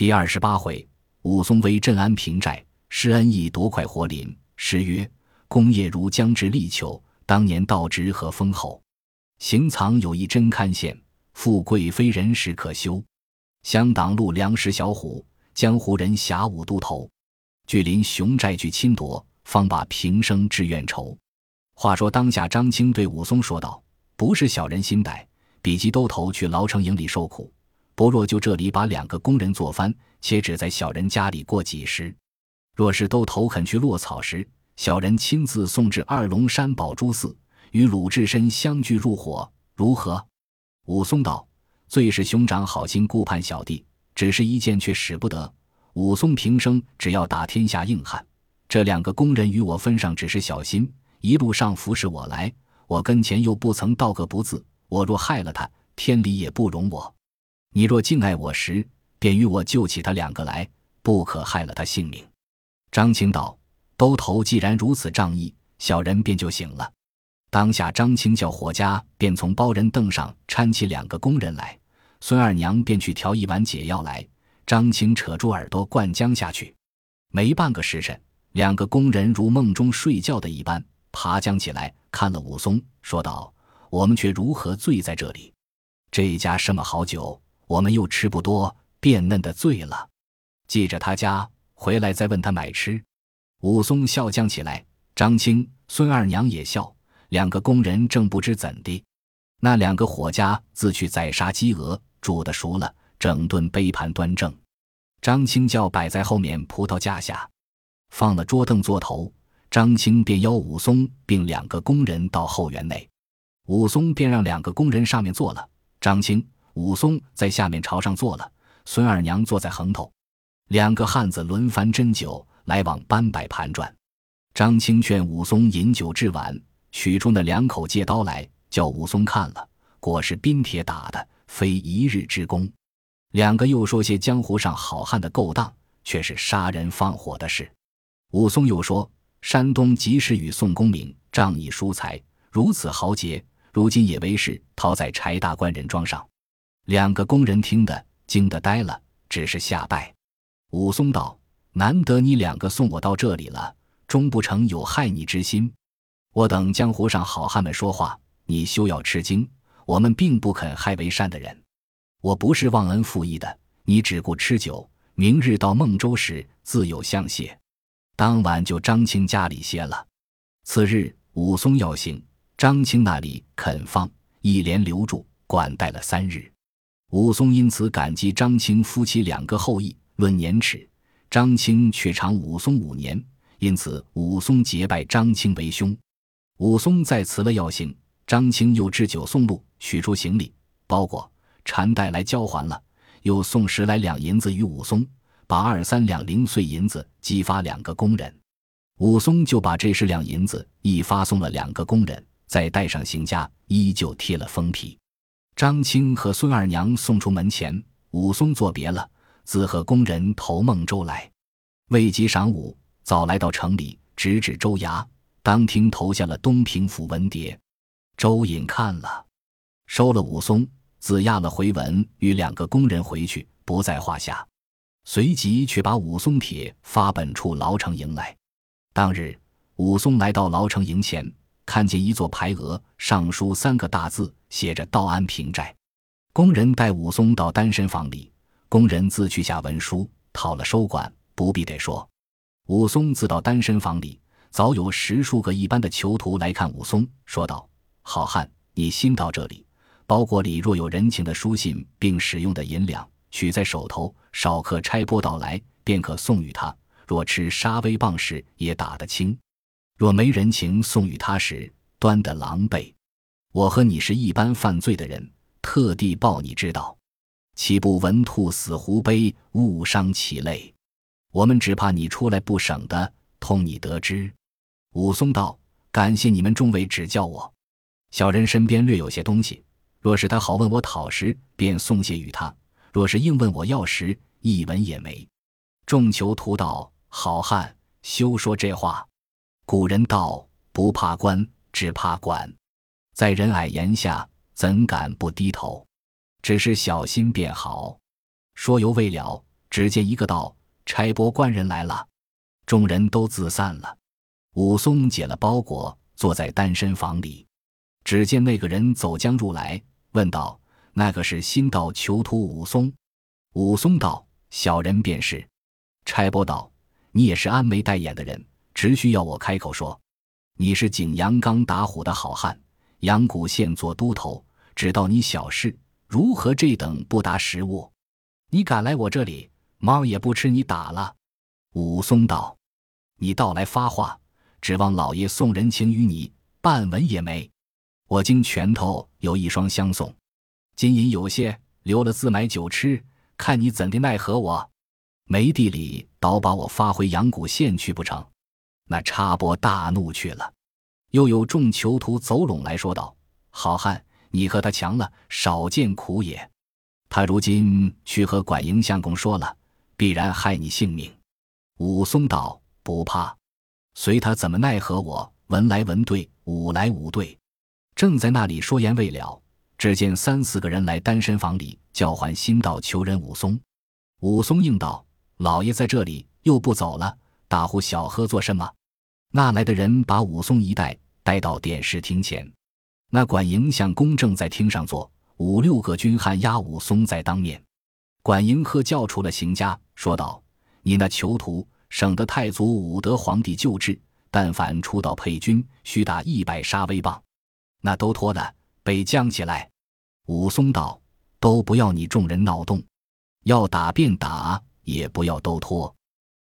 第二十八回，武松为镇安平寨，施恩义夺快活林。诗曰：“功业如将至立秋，当年道直和丰厚。行藏有一真堪羡，富贵非人时可修。乡党路粮食小虎，江湖人侠武都头。距临雄寨俱侵夺，方把平生志愿酬。”话说当下，张青对武松说道：“不是小人心歹，比及兜头去牢城营里受苦，不若就这里把两个工人做翻，且只在小人家里过几时。若是都投肯去落草时，小人亲自送至二龙山宝珠寺，与鲁智深相聚入伙，如何？”武松道：“最是兄长好心顾盼小弟，只是一件却使不得。武松平生只要打天下硬汉，这两个工人与我分上，只是小心。”一路上服侍我来，我跟前又不曾道个不字。我若害了他，天理也不容我。你若敬爱我时，便与我救起他两个来，不可害了他性命。张青道：“兜头既然如此仗义，小人便就醒了。”当下张青叫伙家，便从包人凳上搀起两个工人来。孙二娘便去调一碗解药来。张青扯住耳朵灌浆下去，没半个时辰，两个工人如梦中睡觉的一般。爬将起来，看了武松，说道：“我们却如何醉在这里？这家什么好酒，我们又吃不多，变嫩的醉了。记着他家回来再问他买吃。”武松笑将起来，张青、孙二娘也笑。两个工人正不知怎地，那两个伙家自去宰杀鸡鹅，煮的熟了，整顿杯盘端正。张青叫摆在后面葡萄架下，放了桌凳坐头。张青便邀武松并两个工人到后园内，武松便让两个工人上面坐了。张青、武松在下面朝上坐了，孙二娘坐在横头，两个汉子轮番斟酒，来往搬摆盘转。张青劝武松饮酒至晚，取出那两口借刀来，叫武松看了，果是冰铁打的，非一日之功。两个又说些江湖上好汉的勾当，却是杀人放火的事。武松又说。山东及时雨宋公明仗义疏财，如此豪杰，如今也为是逃在柴大官人庄上。两个工人听得惊得呆了，只是下拜。武松道：“难得你两个送我到这里了，终不成有害你之心。我等江湖上好汉们说话，你休要吃惊。我们并不肯害为善的人，我不是忘恩负义的。你只顾吃酒，明日到孟州时自有相谢。”当晚就张青家里歇了。次日武松要行，张青那里肯放，一连留住，管待了三日。武松因此感激张青夫妻两个厚意。论年齿，张青却长武松五年，因此武松结拜张青为兄。武松再辞了要行，张青又置酒送路，取出行李包裹缠带来交还了，又送十来两银子与武松。把二三两零碎银子激发两个工人，武松就把这十两银子一发送了两个工人，再带上行家，依旧贴了封皮。张青和孙二娘送出门前，武松作别了，自和工人投孟州来。未及晌午，早来到城里，直指州衙，当庭投下了东平府文牒。周隐看了，收了武松，自押了回文，与两个工人回去，不在话下。随即却把武松帖发本处牢城营来。当日，武松来到牢城营前，看见一座牌额，上书三个大字，写着“道安平寨”。工人带武松到单身房里，工人自去下文书，讨了收管，不必得说。武松自到单身房里，早有十数个一般的囚徒来看武松，说道：“好汉，你新到这里，包裹里若有人情的书信，并使用的银两。”取在手头，少客差拨到来，便可送与他。若吃杀威棒时，也打得轻；若没人情送与他时，端得狼狈。我和你是一般犯罪的人，特地报你知道，岂不闻兔死狐悲，误伤其类？我们只怕你出来不省的，通你得知。武松道：“感谢你们众位指教我，小人身边略有些东西，若是他好问我讨时，便送些与他。”若是硬问我要时，一文也没。众囚徒道：“好汉，休说这话。古人道：不怕官，只怕管。在人矮檐下，怎敢不低头？只是小心便好。”说犹未了，只见一个道：“差拨官人来了。”众人都自散了。武松解了包裹，坐在单身房里。只见那个人走将入来，问道：“那个是新到囚徒武松？”武松道：“小人便是。”差拨道：“你也是安眉戴眼的人，只需要我开口说，你是景阳冈打虎的好汉，阳谷县做都头，只道你小事，如何这等不达时务？你敢来我这里，猫也不吃你打了。”武松道：“你倒来发话，指望老爷送人情于你，半文也没。我经拳头有一双相送，金银有些，留了自买酒吃，看你怎的奈何我。”没地里倒把我发回阳谷县去不成？那插拨大怒去了。又有众囚徒走拢来说道：“好汉，你和他强了，少见苦也。他如今去和管营相公说了，必然害你性命。”武松道：“不怕，随他怎么奈何我？文来文对，武来武对。”正在那里说言未了，只见三四个人来单身房里叫唤新到囚人武松。武松应道。老爷在这里又不走了，大呼小喝做什么？那来的人把武松一带带到点视厅前，那管营相公正在厅上坐，五六个军汉押武松在当面。管营喝叫出了邢家，说道：“你那囚徒，省得太祖武德皇帝旧制，但凡出到配军，须打一百杀威棒。那都脱的，被降起来。”武松道：“都不要你众人闹动，要打便打。”也不要都脱，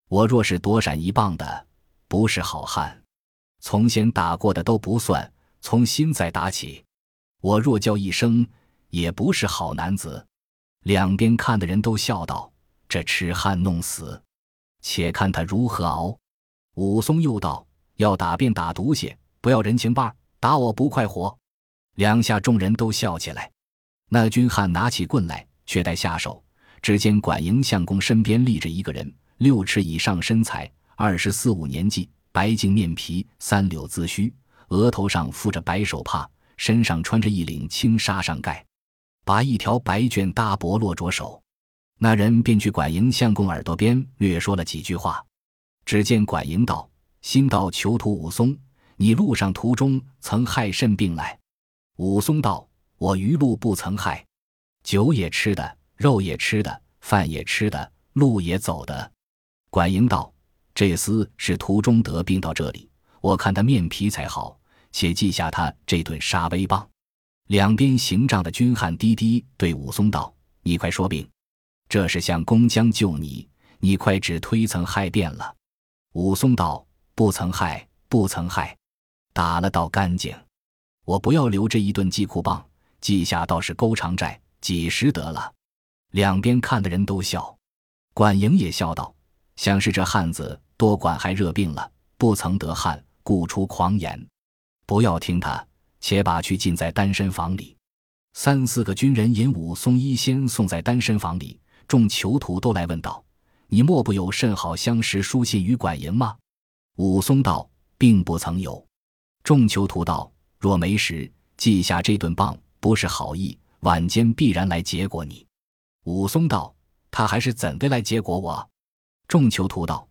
我若是躲闪一棒的，不是好汉；从前打过的都不算，从新再打起。我若叫一声，也不是好男子。两边看的人都笑道：“这痴汉弄死，且看他如何熬。”武松又道：“要打便打毒血，不要人情棒，打我不快活。”两下众人都笑起来。那军汉拿起棍来，却待下手。只见管营相公身边立着一个人，六尺以上身材，二十四五年纪，白净面皮，三绺髭须，额头上覆着白手帕，身上穿着一领青纱上盖，把一条白绢搭脖落着手。那人便去管营相公耳朵边略说了几句话。只见管营道：“新到囚徒武松，你路上途中曾害甚病来？”武松道：“我余路不曾害，酒也吃的。”肉也吃的，饭也吃的，路也走的。管营道：“这厮是途中得病到这里，我看他面皮才好，且记下他这顿杀威棒。”两边行帐的军汉滴滴对武松道：“你快说病，这是向公将救你，你快指推曾害遍了。”武松道：“不曾害，不曾害，打了倒干净。我不要留这一顿记库棒，记下倒是勾长债，几时得了？”两边看的人都笑，管营也笑道：“想是这汉子多管还热病了，不曾得汗，故出狂言。不要听他，且把去禁在单身房里。”三四个军人引武松一先送在单身房里，众囚徒都来问道：“你莫不有甚好相识书信与管营吗？”武松道：“并不曾有。”众囚徒道：“若没时，记下这顿棒，不是好意，晚间必然来结果你。”武松道：“他还是怎的来结果我？”众囚徒道：“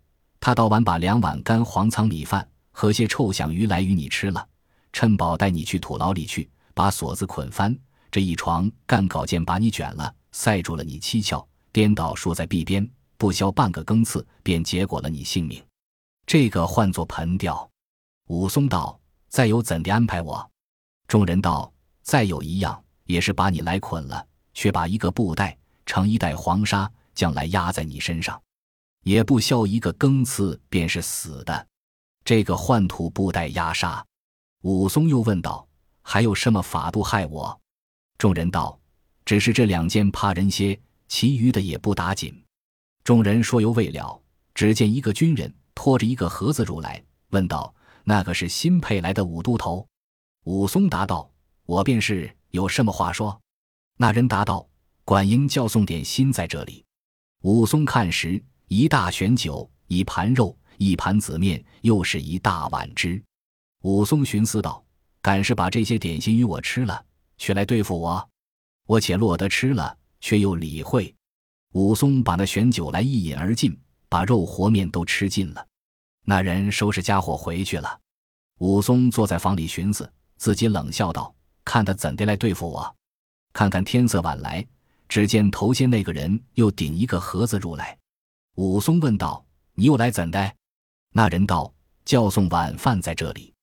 他到晚把两碗干黄仓米饭和些臭响鱼来与你吃了，趁宝带你去土牢里去，把锁子捆翻，这一床干稿件把你卷了，塞住了你七窍，颠倒竖在壁边，不消半个更次，便结果了你性命。这个唤作盆吊。”武松道：“再有怎的安排我？”众人道：“再有一样，也是把你来捆了，却把一个布袋。”盛一袋黄沙，将来压在你身上，也不消一个更次，便是死的。这个换土布袋压沙。武松又问道：“还有什么法度害我？”众人道：“只是这两件怕人些，其余的也不打紧。”众人说犹未了，只见一个军人拖着一个盒子入来，问道：“那个是新配来的武都头？”武松答道：“我便是，有什么话说？”那人答道。管营叫送点心在这里。武松看时，一大悬酒，一盘肉，一盘子面，又是一大碗汁。武松寻思道：“敢是把这些点心与我吃了，却来对付我？我且落得吃了，却又理会。”武松把那选酒来一饮而尽，把肉和面都吃尽了。那人收拾家伙回去了。武松坐在房里寻思，自己冷笑道：“看他怎的来对付我？”看看天色晚来，只见头先那个人又顶一个盒子入来。武松问道：“你又来怎的？”那人道：“叫送晚饭在这里。”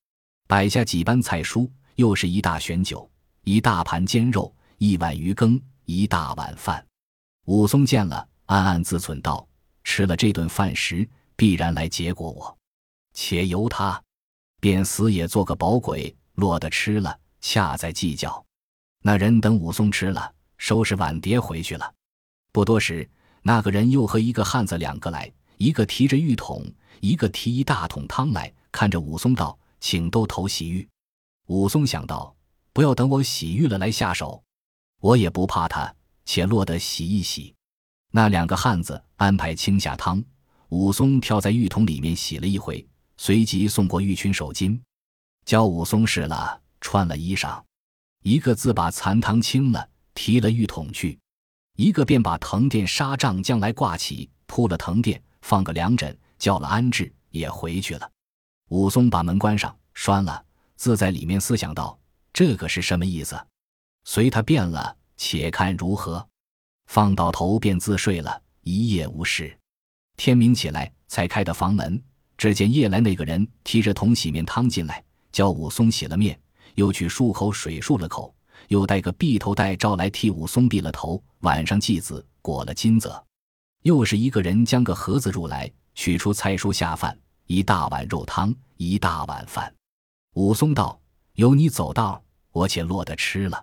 摆下几般菜蔬，又是一大选酒，一大盘煎肉，一碗鱼羹，一大碗饭。武松见了，暗暗自忖道：“吃了这顿饭食，必然来结果我，且由他，便死也做个饱鬼，落得吃了，恰在计较。”那人等武松吃了，收拾碗碟回去了。不多时，那个人又和一个汉子两个来，一个提着浴桶，一个提一大桶汤来，看着武松道：“请都投洗浴。”武松想到：“不要等我洗浴了来下手，我也不怕他。”且落得洗一洗，那两个汉子安排清下汤，武松跳在浴桶里面洗了一回，随即送过浴裙手巾，教武松试了穿了衣裳，一个自把残汤清了，提了浴桶去，一个便把藤垫纱帐将来挂起，铺了藤垫，放个凉枕，叫了安置，也回去了。武松把门关上，拴了，自在里面思想道：“这个是什么意思？”随他变了。且看如何，放到头便自睡了一夜无事。天明起来，才开的房门，只见夜来那个人提着桶洗面汤进来，叫武松洗了面，又去漱口水漱了口，又带个碧头带罩来替武松避了头。晚上祭子裹了金子，又是一个人将个盒子入来，取出菜蔬下饭，一大碗肉汤，一大碗饭。武松道：“有你走道，我且落得吃了。”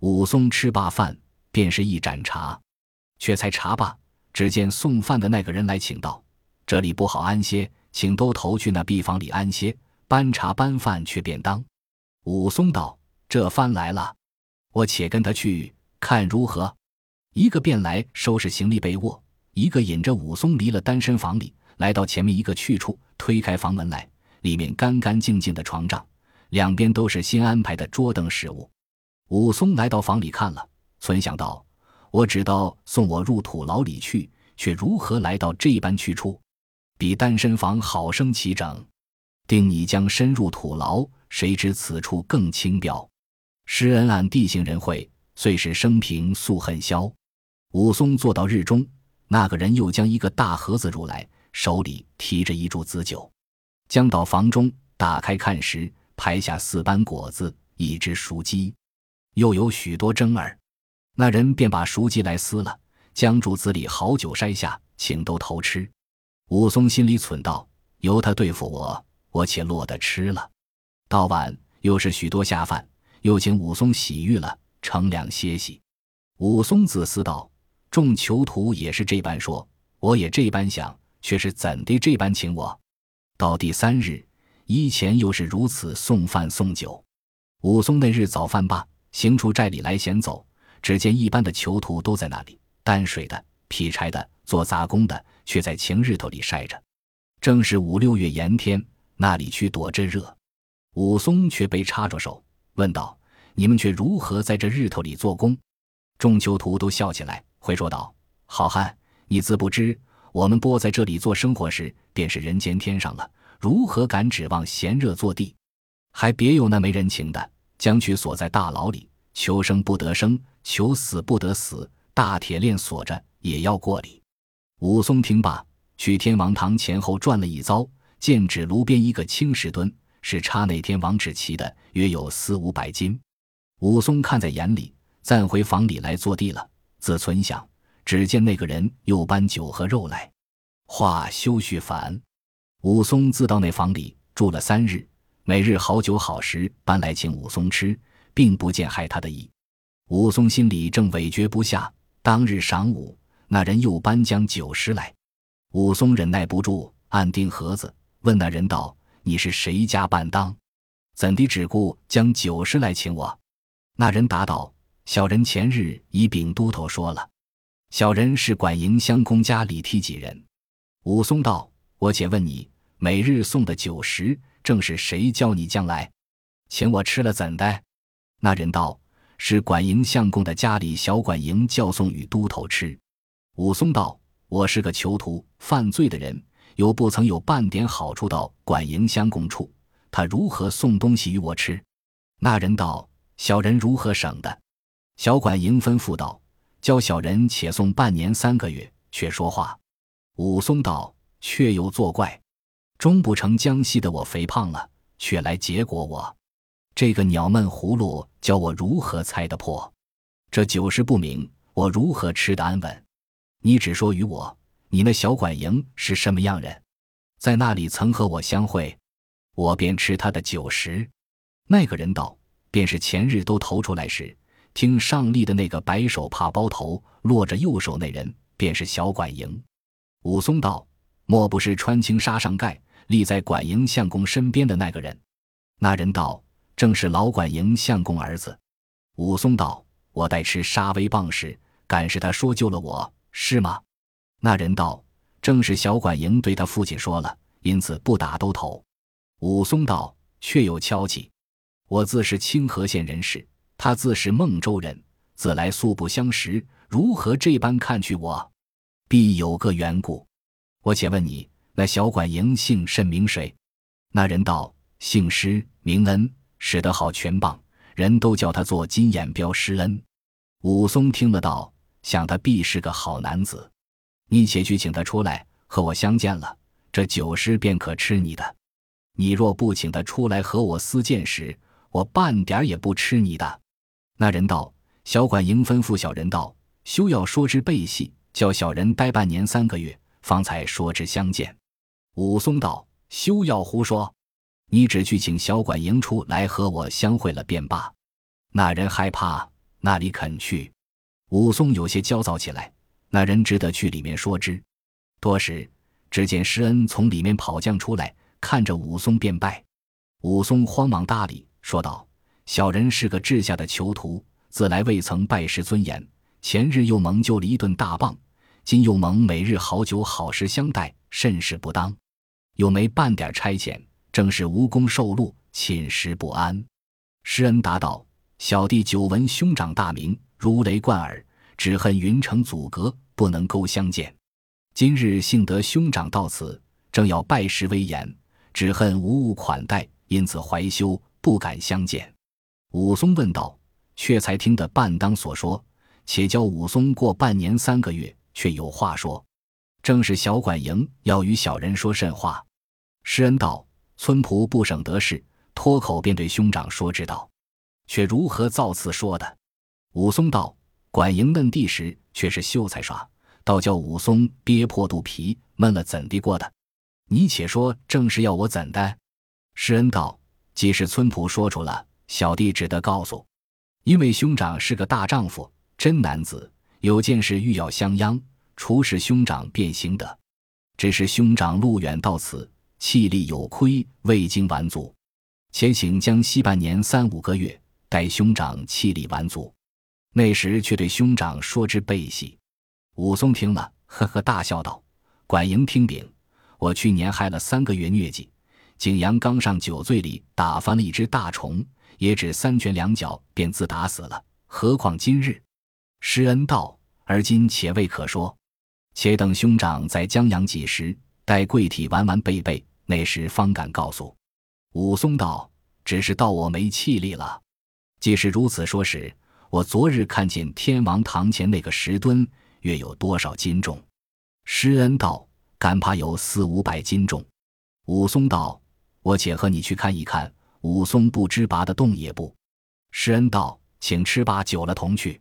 武松吃罢饭，便是一盏茶，却才茶罢，只见送饭的那个人来请道：“这里不好安歇，请都头去那壁房里安歇，搬茶搬饭去便当。”武松道：“这番来了，我且跟他去看如何。”一个便来收拾行李被卧，一个引着武松离了单身房里，来到前面一个去处，推开房门来，里面干干净净的床帐，两边都是新安排的桌凳食物。武松来到房里看了，存想到：“我只道送我入土牢里去，却如何来到这般去处？比单身房好生齐整。定你将深入土牢，谁知此处更清标。施恩按地形人会，遂使生平素恨消。”武松坐到日中，那个人又将一个大盒子入来，手里提着一柱子酒，将到房中打开看时，排下四般果子，一只熟鸡。又有许多蒸儿，那人便把熟鸡来撕了，将柱子里好酒筛下，请都偷吃。武松心里忖道：由他对付我，我且落得吃了。到晚又是许多下饭，又请武松洗浴了，乘凉歇息。武松自思道：众囚徒也是这般说，我也这般想，却是怎地这般请我？到第三日，衣前又是如此送饭送酒。武松那日早饭罢。行出寨里来闲走，只见一般的囚徒都在那里，担水的、劈柴的、做杂工的，却在晴日头里晒着。正是五六月炎天，那里去躲这热？武松却被插着手，问道：“你们却如何在这日头里做工？”众囚徒都笑起来，会说道：“好汉，你自不知，我们拨在这里做生活时，便是人间天上了，如何敢指望闲热坐地？还别有那没人情的。”将去锁在大牢里，求生不得生，求死不得死，大铁链锁着也要过里。武松听罢，去天王堂前后转了一遭，见指炉边一个青石墩，是插那天王纸旗的，约有四五百斤。武松看在眼里，暂回房里来坐地了。自存想，只见那个人又搬酒和肉来，话休叙烦。武松自到那房里住了三日。每日好酒好食搬来请武松吃，并不见害他的意。武松心里正委决不下。当日晌午，那人又搬将酒食来，武松忍耐不住，按钉盒子，问那人道：“你是谁家伴当？怎的只顾将酒食来请我？”那人答道：“小人前日已禀都头说了，小人是管营乡公家里梯几人。”武松道：“我且问你，每日送的酒食。”正是谁叫你将来，请我吃了怎的？那人道：“是管营相公的家里小管营叫送与都头吃。”武松道：“我是个囚徒，犯罪的人，又不曾有半点好处到管营相公处，他如何送东西与我吃？”那人道：“小人如何省的？”小管营吩咐道：“教小人且送半年三个月，却说话。”武松道：“却又作怪，终不成江西的我肥胖了，却来结果我。这个鸟闷葫芦，教我如何猜得破？这酒食不明，我如何吃得安稳？你只说与我，你那小管营是什么样人？在那里曾和我相会，我便吃他的酒食。”那个人道：“便是前日都投出来时，听上立的那个白手帕包头，落着右手那人，便是小管营。”武松道：“莫不是穿青纱上盖立在管营相公身边的那个人？”那人道：“正是老管营相公儿子。”武松道：“我待吃杀威棒时，敢是他说救了我，是吗？”那人道：“正是小管营对他父亲说了，因此不打都头。”武松道：“确有敲击。我自是清河县人士，他自是孟州人，自来素不相识，如何这般看去我？”必有个缘故，我且问你，那小管营姓甚名谁？那人道：姓施，名恩，使得好拳棒，人都叫他做金眼彪施恩。武松听了道：想他必是个好男子，你且去请他出来和我相见了，这酒食便可吃你的。你若不请他出来和我私见时，我半点也不吃你的。那人道：小管营吩咐小人道：休要说之背细。叫小人待半年三个月，方才说之相见。武松道：“休要胡说，你只去请小管营出来和我相会了便罢。”那人害怕，那里肯去？武松有些焦躁起来。那人只得去里面说之。多时，只见施恩从里面跑将出来，看着武松便拜。武松慌忙搭理，说道：“小人是个治下的囚徒，自来未曾拜师尊严。”前日又蒙救了一顿大棒，今又蒙每日好酒好食相待，甚是不当，又没半点差遣，正是无功受禄，寝食不安。施恩答道：“小弟久闻兄长大名，如雷贯耳，只恨云城阻隔，不能够相见。今日幸得兄长到此，正要拜师威严，只恨无物款待，因此怀羞，不敢相见。”武松问道：“却才听得半当所说。”且教武松过半年三个月，却有话说。正是小管营要与小人说甚话。施恩道：“村仆不省得事，脱口便对兄长说之道，却如何造次说的？”武松道：“管营嫩地时，却是秀才耍，倒叫武松憋破肚皮闷了，怎地过的？你且说，正是要我怎的？”施恩道：“即使村仆说出了，小弟只得告诉，因为兄长是个大丈夫。”真男子有件事欲要相央，除使兄长便行得。只是兄长路远到此，气力有亏，未经完足，且请将息半年三五个月，待兄长气力完足。那时却对兄长说之背细。武松听了，呵呵大笑道：“管营听禀，我去年害了三个月疟疾，景阳冈上酒醉里打翻了一只大虫，也只三拳两脚便自打死了，何况今日？”施恩道：“而今且未可说，且等兄长在江阳几时，待贵体完完备备，那时方敢告诉。”武松道：“只是到我没气力了。既是如此说时，我昨日看见天王堂前那个石墩，约有多少斤重？”施恩道：“敢怕有四五百斤重。”武松道：“我且和你去看一看。”武松不知拔得动也不。施恩道：“请吃罢酒了，同去。”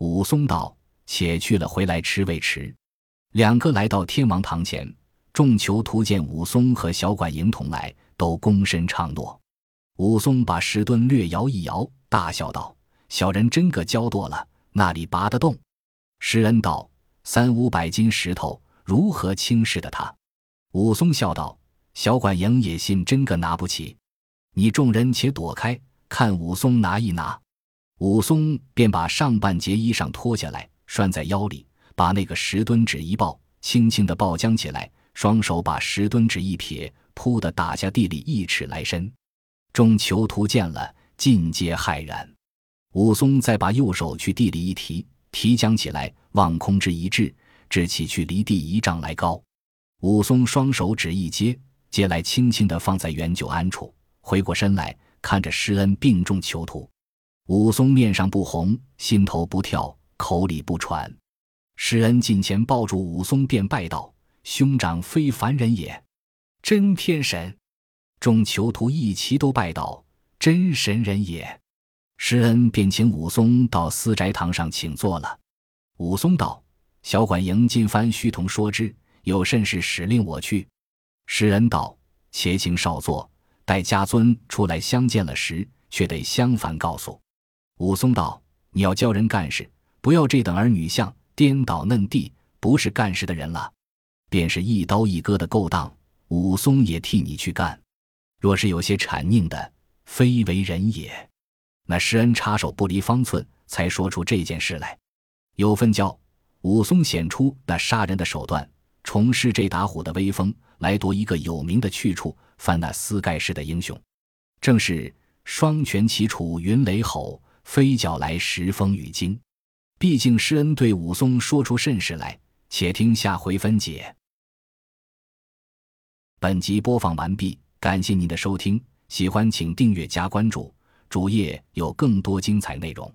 武松道：“且去了，回来吃未迟。”两个来到天王堂前，众囚徒见武松和小管营同来，都躬身唱诺。武松把石墩略摇一摇，大笑道：“小人真个骄惰了，那里拔得动？”施恩道：“三五百斤石头，如何轻视的他？”武松笑道：“小管营也信真个拿不起，你众人且躲开，看武松拿一拿。”武松便把上半截衣裳脱下来拴在腰里，把那个石墩纸一抱，轻轻的抱将起来，双手把石墩纸一撇，扑的打下地里一尺来深。众囚徒见了，尽皆骇然。武松再把右手去地里一提，提将起来，望空之一掷，至起去离地一丈来高。武松双手指一接，接来轻轻地放在原就安处，回过身来看着施恩病重囚徒。武松面上不红，心头不跳，口里不喘。施恩近前抱住武松，便拜道：“兄长非凡人也，真天神！”众囚徒一齐都拜道：“真神人也。”施恩便请武松到私宅堂上请坐了。武松道：“小管营进番须同说之，有甚事使令我去？”施恩道：“且请少坐，待家尊出来相见了时，却得相反告诉。”武松道：“你要教人干事，不要这等儿女相，颠倒嫩地，不是干事的人了。便是一刀一割的勾当，武松也替你去干。若是有些谄佞的，非为人也。”那施恩插手不离方寸，才说出这件事来。有份教武松显出那杀人的手段，重施这打虎的威风，来夺一个有名的去处，犯那私盖世的英雄。正是双拳齐出云雷吼，飞脚来时风雨惊。毕竟施恩对武松说出甚事来，且听下回分解。本集播放完毕，感谢您的收听，喜欢请订阅加关注。主页有更多精彩内容。